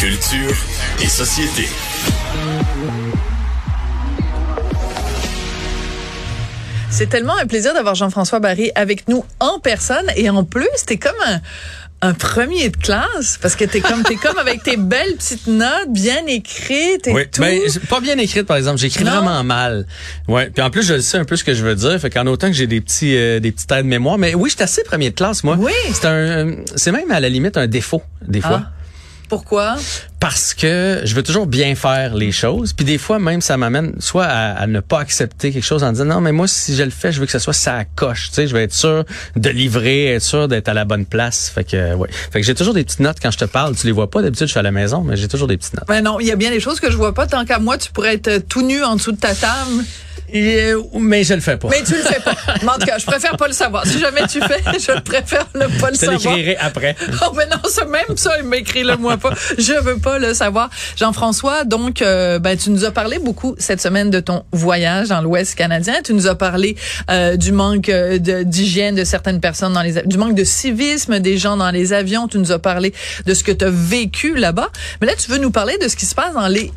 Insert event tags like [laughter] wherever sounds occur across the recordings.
Culture et société. C'est tellement un plaisir d'avoir Jean-François Barry avec nous en personne et en plus, t'es comme un, un premier de classe parce que t'es comme t'es comme avec tes belles petites notes bien écrites et Oui, tout. ben, c'est pas bien écrite par exemple, j'écris vraiment mal. Ouais, puis en plus je sais un peu ce que je veux dire, fait qu'en autant que j'ai des petits euh, des petites aides mémoire, mais oui, je suis assez premier de classe moi. Oui. C'est un c'est même à la limite un défaut des fois. Ah. Pourquoi? Parce que je veux toujours bien faire les choses. Puis des fois, même, ça m'amène soit à, à ne pas accepter quelque chose en disant non, mais moi, si je le fais, je veux que ce soit ça coche. Tu sais, je veux être sûr de livrer, être sûr d'être à la bonne place. Fait que, ouais. Fait que j'ai toujours des petites notes quand je te parle. Tu les vois pas d'habitude, je suis à la maison, mais j'ai toujours des petites notes. Ben non, il y a bien des choses que je vois pas. Tant qu'à moi, tu pourrais être tout nu en dessous de ta table. Et, euh, mais je le fais pas. Mais tu le fais pas. Mais en tout cas, je préfère pas le savoir. Si jamais tu fais, [laughs] je préfère ne pas le je savoir. l'écrirai après. [laughs] Oh, mais non, c'est même ça, il m'écrit le moi pas. Je veux pas le savoir. Jean-François, donc, euh, ben, tu nous as parlé beaucoup cette semaine de ton voyage dans l'Ouest canadien. Tu nous as parlé euh, du manque de- d'hygiène de certaines personnes dans les, du manque de civisme des gens dans les avions. Tu nous as parlé de ce que tu as vécu là-bas. Mais là, tu veux nous parler de ce qui se passe dans les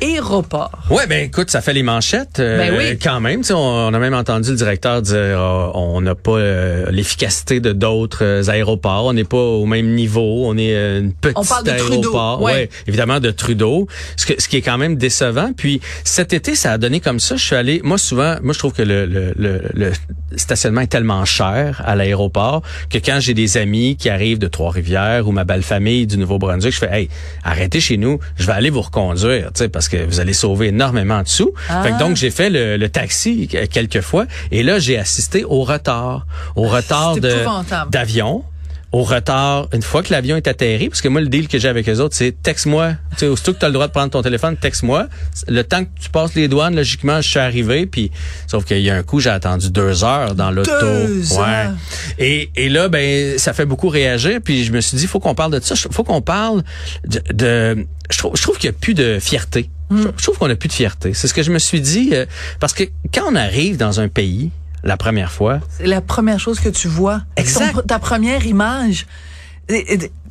aéroports. Ouais, ben écoute, ça fait les manchettes euh, Ben oui. quand même. Tu sais, On, on a même entendu le directeur dire euh, on n'a pas euh, l'efficacité de d'autres euh, aéroports. On n'est pas au même niveau. On est euh, une petite On parle de Trudeau, aéroport. ouais. évidemment de Trudeau. Ce, que- ce qui est quand même décevant. Puis cet été, ça a donné comme ça. Je suis allé. Moi, souvent, moi, je trouve que le, le, le, le stationnement est tellement cher à l'aéroport que quand j'ai des amis qui arrivent de Trois-Rivières ou ma belle famille du Nouveau-Brunswick, je fais hey, arrêtez chez nous. Je vais aller vous reconduire, tu sais, parce que vous allez sauver énormément de sous. Ah. Fait que donc j'ai fait le, le taxi quelques fois et là j'ai assisté au retard, au retard de épouvantable. d'avion. Au retard, une fois que l'avion est atterri, parce que moi, le deal que j'ai avec les autres, c'est texte-moi. Tu sais, aussitôt que tu as le droit de prendre ton téléphone, texte-moi. Le temps que tu passes les douanes, logiquement, je suis arrivé, puis sauf qu'il y a un coup, j'ai attendu deux heures dans l'auto. Deux Ouais. Et, et là, ben, ça fait beaucoup réagir, puis je me suis dit, faut qu'on parle de ça. Faut qu'on parle de... de- je trouve, je trouve qu'il n'y a plus de fierté. Je, je trouve qu'on n'a plus de fierté. C'est ce que je me suis dit, euh, parce que quand on arrive dans un pays, la première fois, C'est la première chose que tu vois. Exact. Ton- ta première image.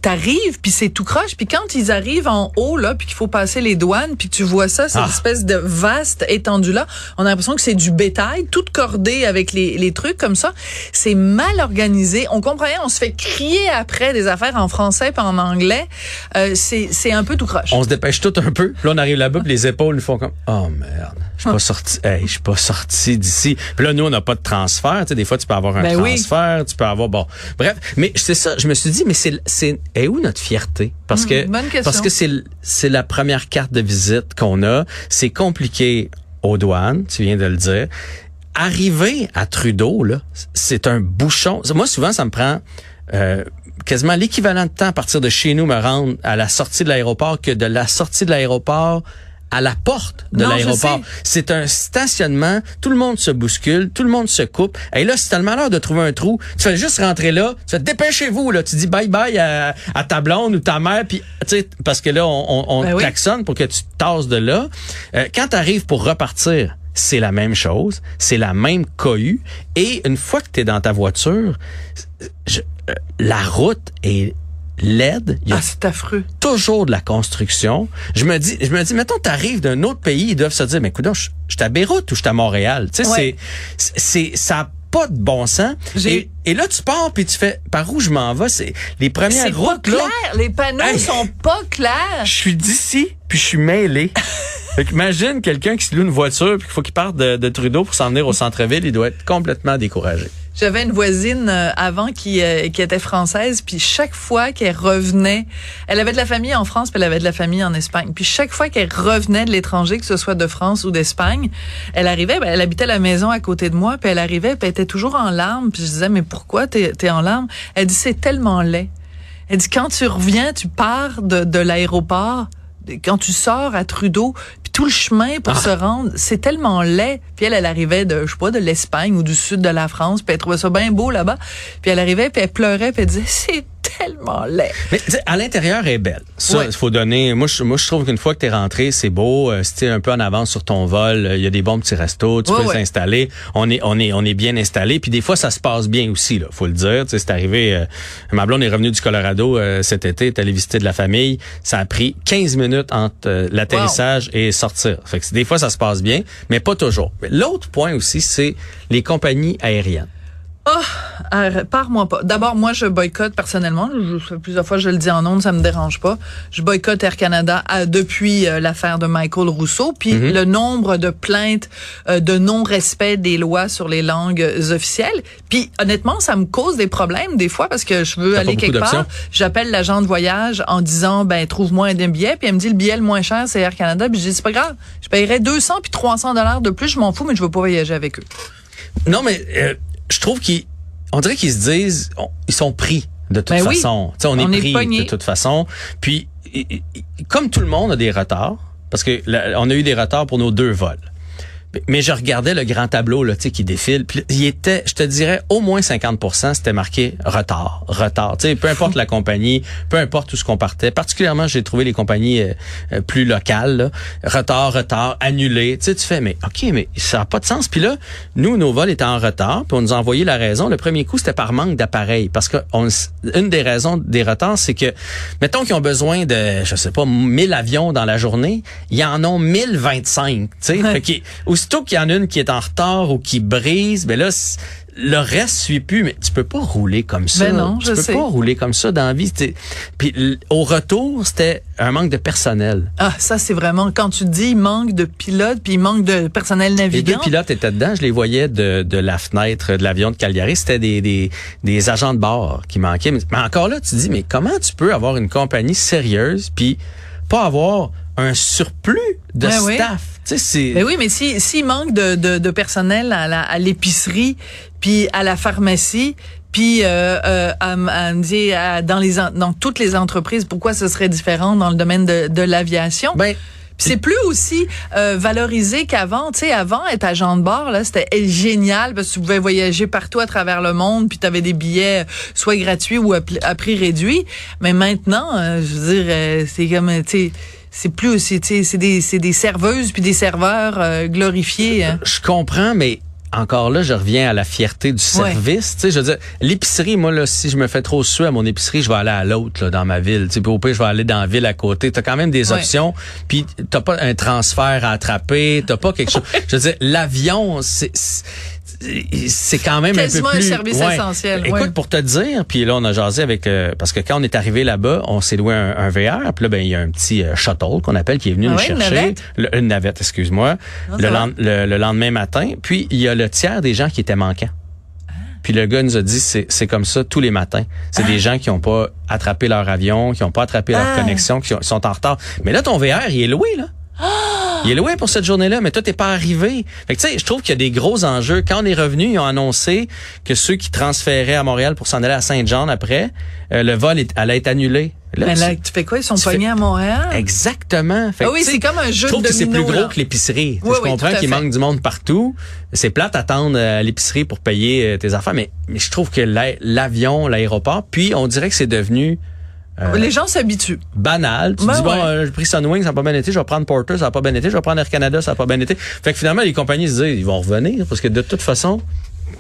T'arrives, puis c'est tout croche. Puis quand ils arrivent en haut, là, puis qu'il faut passer les douanes, puis tu vois ça, cette Ah. espèce de vaste étendue-là, on a l'impression que c'est du bétail, tout cordé avec les, les trucs comme ça. C'est mal organisé. On comprend rien. On se fait crier après des affaires en français puis en anglais. Euh, c'est c'est un peu tout croche. on se dépêche tout un peu. Là, on arrive là-bas, puis les épaules nous font comme oh merde, je suis pas sorti. Hey, je suis pas sorti d'ici. Puis là, nous, on n'a pas de transfert. Tu sais, des fois, tu peux avoir un Ben oui. transfert, tu peux avoir bon. Bref, mais c'est ça. Je me suis dit, mais c'est c'est est où notre fierté? Parce que bonne question. parce que c'est c'est la première carte de visite qu'on a. C'est compliqué aux douanes. Tu viens de le dire. Arriver à Trudeau là, c'est un bouchon. Moi, souvent, ça me prend. euh, quasiment l'équivalent de temps à partir de chez nous me rendre à la sortie de l'aéroport que de la sortie de l'aéroport à la porte de l'aéroport. C'est un stationnement, tout le monde se bouscule, tout le monde se coupe. Et là, si t'as le malheur de trouver un trou, tu fais juste rentrer là, tu fais dépêchez-vous là, tu dis bye bye à, à ta blonde ou ta mère, puis tu sais parce que là on, on, on Ben oui. klaxonne pour que tu tasses de là. Euh, quand tu arrives pour repartir, c'est la même chose, c'est la même cohue. Et une fois que tu es dans ta voiture, je- euh, la route est laide. Il y a Ah, c'est affreux. toujours de la construction. Je me dis, je me dis, mettons, t'arrives d'un autre pays, ils doivent se dire, mais écoute, je, suis à Beyrouth ou je suis à Montréal? Tu sais, Ouais. c'est, c'est, ça a pas de bon sens. Et, et là, tu pars puis tu fais, par où je m'en vais? C'est les C'est premières pas routes, là. clair. Les panneaux Hey. sont pas clairs. Je suis d'ici, puis je suis mêlé. [laughs] fait imagine quelqu'un qui se loue une voiture puis qu'il faut qu'il parte de, de Trudeau pour s'en venir au centre-ville, il doit être complètement découragé. J'avais une voisine euh, avant qui euh, qui était française, puis chaque fois qu'elle revenait, elle avait de la famille en France, puis elle avait de la famille en Espagne. Puis chaque fois qu'elle revenait de l'étranger, que ce soit de France ou d'Espagne, elle arrivait, ben, elle habitait la maison à côté de moi, puis elle arrivait, puis elle était toujours en larmes. Puis je disais mais pourquoi t'es es en larmes Elle dit c'est tellement laid. Elle dit quand tu reviens, tu pars de, de l'aéroport, quand tu sors à Trudeau, puis tout le chemin pour Ah. se rendre, c'est tellement laid. Puis elle, elle arrivait de, je sais pas, de l'Espagne ou du sud de la France, puis elle trouvait ça bien beau là-bas. Puis elle arrivait, puis elle pleurait, puis elle disait, c'est tellement laid. Mais tu à l'intérieur elle est belle. Ça, il faut donner. Moi, je, moi, je trouve qu'une fois que t'es rentré, c'est beau. Euh, si t'es un peu en avance sur ton vol, euh, il y a des bons petits restos, tu peux ouais. s'installer. On est, on est, on est bien installé. Puis des fois, ça se passe bien aussi. Là, faut le dire. Tu sais, c'est arrivé. euh, ma blonde est revenue du Colorado euh, cet été, est allée visiter de la famille. Ça a pris 15 minutes entre l'atterrissage et sortir. Fait que des fois, ça se passe bien, mais pas toujours. L'autre point aussi, c'est les compagnies aériennes. Arrête, Pars-moi pas. D'abord, moi, je boycotte personnellement. Je, plusieurs fois, je le dis en ondes, ça me dérange pas. Je boycotte Air Canada à- depuis euh, l'affaire de Michael Rousseau. Puis Mhm. le nombre de plaintes euh, de non-respect des lois sur les langues officielles. Puis honnêtement, ça me cause des problèmes des fois parce que je veux aller quelque part. J'appelle l'agent de voyage en disant, ben trouve-moi un billet. Puis elle me dit, le billet le moins cher, c'est Air Canada. Puis je dis, c'est pas grave. Je paierais 200 puis 300 dollars de plus. Je m'en fous, mais je veux pas voyager avec eux. Non, mais euh, je trouve qu'ils, on dirait qu'ils se disent, on- ils sont pris de toute Ben façon. On, est pris de toute façon. Puis, comme tout le monde a des retards, parce que là, on a eu des retards pour nos deux vols. Mais- je regardais le grand tableau là, tu sais, qui défile. Puis il était, je te dirais, au moins 50% c'était marqué retard, retard. Tu sais, peu importe la compagnie, peu importe où ce qu'on partait. Particulièrement, j'ai trouvé les compagnies euh, euh, plus locales. là. Retard, retard, annulé. Tu sais, tu fais, mais ok, mais ça n'a pas de sens. Puis là, nous, nos vols étaient en retard. Puis on nous a envoyé la raison. Le premier coup, c'était par manque d'appareil. Parce que on, une des raisons des retards, c'est que, mettons qu'ils ont besoin de, je sais pas, 1000 avions dans la journée, ils en ont 1025. Tu sais, aussitôt qu'il y en a une qui est en retard ou qui brise, ben là, le reste suit plus. Mais tu peux pas rouler comme ça. Ben non, tu je peux sais. pas rouler comme ça dans la vie. Puis au retour, c'était un manque de personnel. Ah, ça, c'est vraiment, quand tu dis, manque de pilotes, puis manque de personnel Les deux navigant. pilotes étaient dedans, je les voyais de, de la fenêtre de l'avion de Cagliari. C'était des, des, des agents de bord qui manquaient. Mais, encore là, tu dis, mais comment tu peux avoir une compagnie sérieuse puis pas avoir un surplus de oui. staff? Tu sais, c'est... Ben oui, mais si s'il manque de, de, de personnel à la- à l'épicerie, puis à la pharmacie, puis euh, euh, à, à, dans les dans toutes les entreprises, pourquoi ce serait différent dans le domaine de, de l'aviation? Ben, c'est plus aussi euh, valorisé qu'avant. Tu sais, avant, être agent de bord, là, c'était génial parce que tu pouvais voyager partout à travers le monde, puis tu avais des billets euh, soit gratuits ou à, prix réduit. Mais maintenant, euh, je veux dire, euh, c'est comme, tu sais, c'est plus c'est des, c'est des serveuses puis des serveurs euh, glorifiés. hein. je comprends, mais encore là, je reviens à la fierté du Ouais. service. Tu sais, je veux dire, l'épicerie, moi, là, si je me fais trop suer à mon épicerie, je vais aller à l'autre, dans ma ville. Tu sais, puis au pire, je vais aller dans la ville à côté. T'as quand même des Ouais. options. Puis t'as pas un transfert à attraper. T'as pas quelque [laughs] chose. Je veux dire, l'avion, c'est, c'est- quand même un peu un plus... service Ouais. essentiel, Écoute, ouais. pour te dire, puis là, on a jasé avec... euh, parce que quand on est arrivé là-bas, on s'est loué un, un VR. Puis là, ben il y a un petit euh, shuttle qu'on appelle qui est venu Ah nous ouais, une chercher. navette? Le- une navette, excuse-moi. Le, ça va. lend- le, le lendemain matin. Puis il y a le tiers des gens qui étaient manquants. Puis le gars nous a dit c'est c'est comme ça tous les matins. C'est des gens qui ont pas attrapé leur avion, qui ont pas attrapé leur Ah. connexion, qui ont- sont en retard. Mais là ton VR, il est loué là. Il est loué pour cette journée-là, mais toi, t'es pas arrivé. Fait que, tu sais, je trouve qu'il y a des gros enjeux. Quand on est revenu, ils ont annoncé que ceux qui transféraient à Montréal pour s'en aller à Saint-Jean après, euh, le vol est- allait être annulé. Là, Mais là, tu- fais quoi? Ils sont pognés à Montréal? Exactement. Fait Ah oui, c'est comme un jeu je trouve de que c'est plus gros là. que l'épicerie. Oui, je oui, comprends qu'il manque du monde partout. C'est plate d'attendre euh, à l'épicerie pour payer euh, tes affaires, mais, mais je trouve que l'a- l'avion, l'aéroport, puis on dirait que c'est devenu euh, Les gens s'habituent. banal. Tu Ben dis, bon, ouais. euh, j'ai pris Sunwing, ça n'a pas bien été, je vais prendre Porter, ça n'a pas bien été, je vais prendre Air Canada, ça n'a pas bien été. Fait que finalement, les compagnies se disent, ils vont revenir, parce que de toute façon,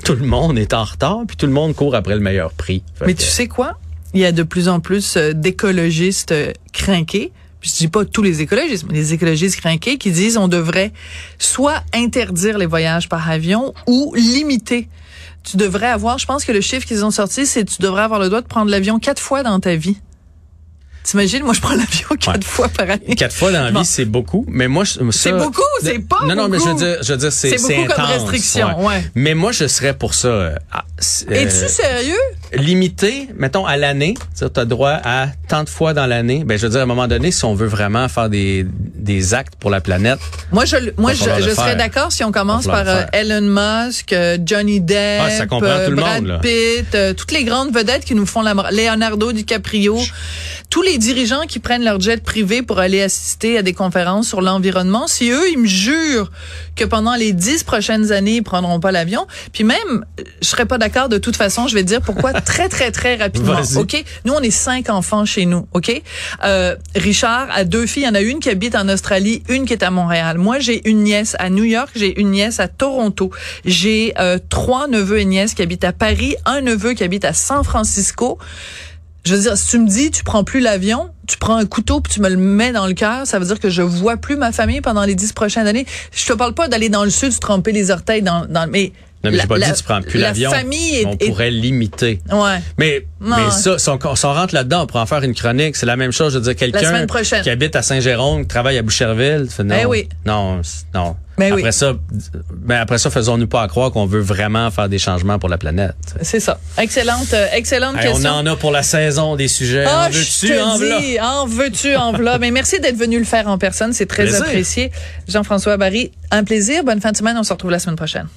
tout le monde est en retard, puis tout le monde court après le meilleur prix. Fait Mais que- tu sais quoi? Il y a de plus en plus euh, d'écologistes crinqués. Puis je dis pas tous les écologistes, mais les écologistes crinqués qui disent on devrait soit interdire les voyages par avion ou limiter. Tu devrais avoir, je pense que le chiffre qu'ils ont sorti, c'est tu devrais avoir le droit de prendre l'avion quatre fois dans ta vie. T'imagines, moi je prends l'avion quatre Ouais. fois par année. Quatre fois dans la Bon. vie, c'est beaucoup. Mais moi, C'est beaucoup, c'est pas Non, non, mais je veux beaucoup? dire, je veux dire, c'est, C'est beaucoup comme intense, restriction, ouais. Mais moi, je serais pour ça. euh, ah, euh, Es-tu sérieux? limité, mettons, à l'année? Tu as droit à tant de fois dans l'année? Ben, je veux dire, à un moment donné, si on veut vraiment faire des, des actes pour la planète, Moi, je, moi, je, serais d'accord si on commence par euh. Elon Musk, euh, Johnny Depp, Ah, ça comprend tout le Brad monde. Pitt, toutes les grandes vedettes qui nous font la Leonardo DiCaprio. Tous les dirigeants qui prennent leur jet privé pour aller assister à des conférences sur l'environnement, si eux, ils me jurent que pendant les dix prochaines années, ils prendront pas l'avion, puis même, je serais pas d'accord de toute façon, je vais te dire pourquoi [laughs] très, très, très rapidement. OK? Nous, on est cinq enfants chez nous, OK? Euh, Richard a deux filles. Il y en a une qui habite en Australie, une qui est à Montréal. Moi, j'ai une nièce à New York, j'ai une nièce à Toronto. J'ai euh, trois neveux et nièces qui habitent à Paris, un neveu qui habite à San Francisco. Je veux dire, si tu me dis, tu prends plus l'avion, tu prends un couteau puis tu me le mets dans le cœur, ça veut dire que je vois plus ma famille pendant les dix prochaines années. Je te parle pas d'aller dans le sud, tremper les orteils dans, dans mais non, mais j'ai pas dit tu prends plus l'avion. On pourrait limiter. Ouais. Mais, mais ça, si on, rentre là-dedans, on pourrait en faire une chronique. C'est la même chose. Je veux dire, quelqu'un qui habite à Saint-Jérôme, qui travaille à Boucherville, fait, non, ben oui. non, non. Mais après ça, mais après ça, faisons-nous pas à croire qu'on veut vraiment faire des changements pour la planète. C'est ça. Excellente, euh, excellente question. On en a pour la saison des sujets. Ah, en veux-tu, en En veux-tu, en v'là? mais merci d'être venu le faire en personne. C'est très apprécié. Jean-François Barry, un plaisir. Bonne fin de semaine. On se retrouve la semaine prochaine.